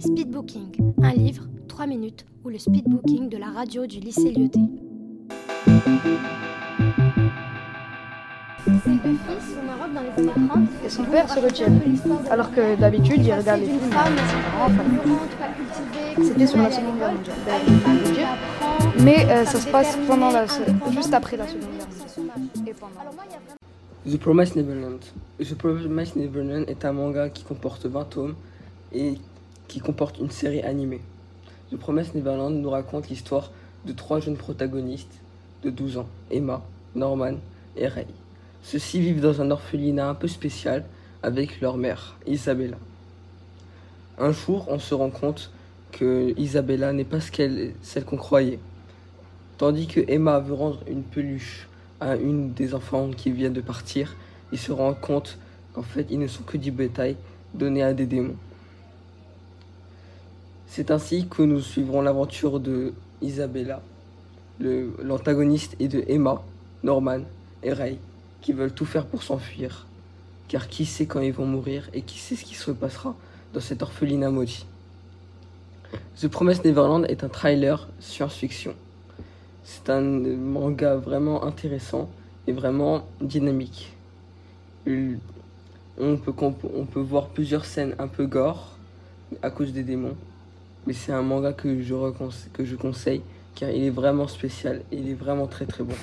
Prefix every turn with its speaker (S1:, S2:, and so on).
S1: Speedbooking, un livre, 3 minutes, ou le speedbooking de la radio du lycée Lyoté. Ces deux fils au Maroc dans les années 30.
S2: Et son père se retient. Alors que d'habitude, il regarde les films. C'était sur la Seconde Guerre mondiale. Mais euh, ça se passe pendant la, juste après la Seconde Guerre mondiale. Et pendant.
S3: The Promised Neverland. The Promised Neverland est un manga qui comporte 20 tomes et qui comporte une série animée. The Promised Neverland nous raconte l'histoire de trois jeunes protagonistes de 12 ans, Emma, Norman et Ray. Ceux-ci vivent dans un orphelinat un peu spécial avec leur mère, Isabella. Un jour, on se rend compte que Isabella n'est pas celle qu'on croyait. Tandis que Emma veut rendre une peluche à une des enfants qui viennent de partir, il se rend compte qu'en fait ils ne sont que du bétail donné à des démons. C'est ainsi que nous suivrons l'aventure de Isabella, l'antagoniste, et de Emma, Norman et Ray, qui veulent tout faire pour s'enfuir. Car qui sait quand ils vont mourir et qui sait ce qui se passera dans cet orphelinat maudit. The Promised Neverland est un trailer science-fiction. C'est un manga vraiment intéressant et vraiment dynamique. On peut, on peut voir plusieurs scènes un peu gore à cause des démons mais c'est un manga que je, que je conseille car il est vraiment spécial et il est vraiment très très bon.